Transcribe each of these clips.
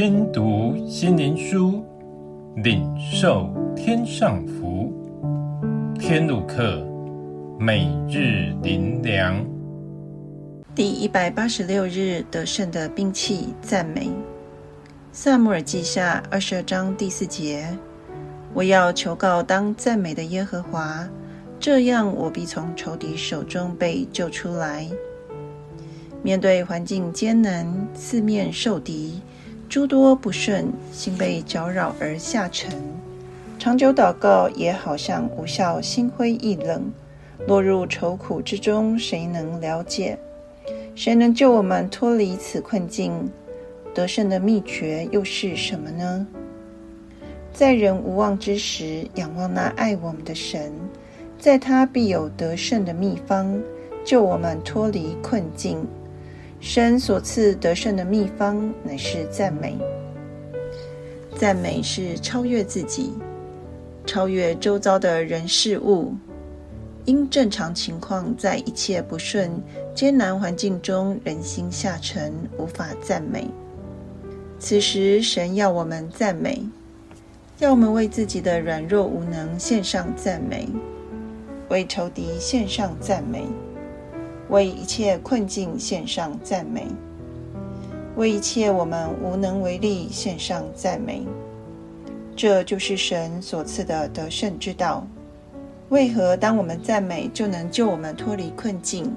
听读心灵书，领受天上福。天路客，每日灵粮，第一百八十六日得胜的兵器赞美。撒母耳记下二十二章第四节：我要求告当赞美的耶和华，这样我必从仇敌手中被救出来。面对环境艰难，四面受敌，诸多不顺，心被搅扰而下沉，长久祷告也好像无效，心灰意冷，落入愁苦之中，谁能了解？谁能救我们脱离此困境？得胜的秘诀又是什么呢？在人无望之时，仰望那爱我们的神，在他必有得胜的秘方，救我们脱离困境。神所赐得胜的秘方，乃是赞美。赞美是超越自己，超越周遭的人事物。因正常情况，在一切不顺、艰难环境中，人心下沉，无法赞美。此时，神要我们赞美，要我们为自己的软弱无能献上赞美，为仇敌献上赞美，为一切困境献上赞美，为一切我们无能为力献上赞美。这就是神所赐的得胜之道。为何当我们赞美，就能救我们脱离困境？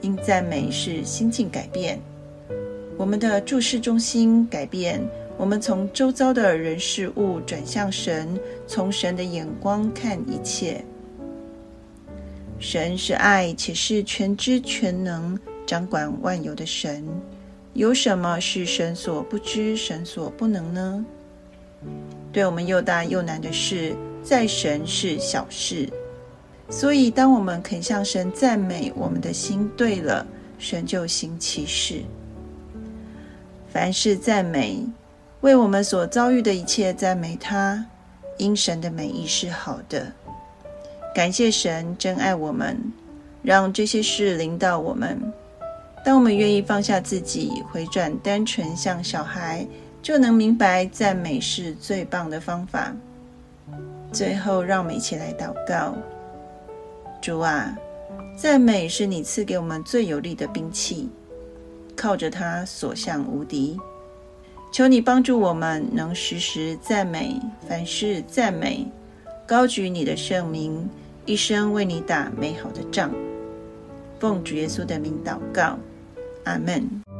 因赞美是心境改变。我们的注视中心改变，我们从周遭的人事物转向神，从神的眼光看一切。神是爱，且是全知全能、掌管万有的神。有什么是神所不知、神所不能呢？对我们又大又难的事，在神是小事。所以，当我们肯向神赞美，我们的心对了，神就行其事。凡事赞美，为我们所遭遇的一切赞美他，因神的美意是好的。感谢神真爱我们，让这些事临到我们。当我们愿意放下自己，回转单纯像小孩，就能明白赞美是最棒的方法。最后，让我们一起来祷告：主啊，赞美是你赐给我们最有力的兵器。靠着它所向无敌，求你帮助我们能时时赞美，凡事赞美，高举你的圣名，一生为你打美好的仗。奉主耶稣的名祷告，阿门。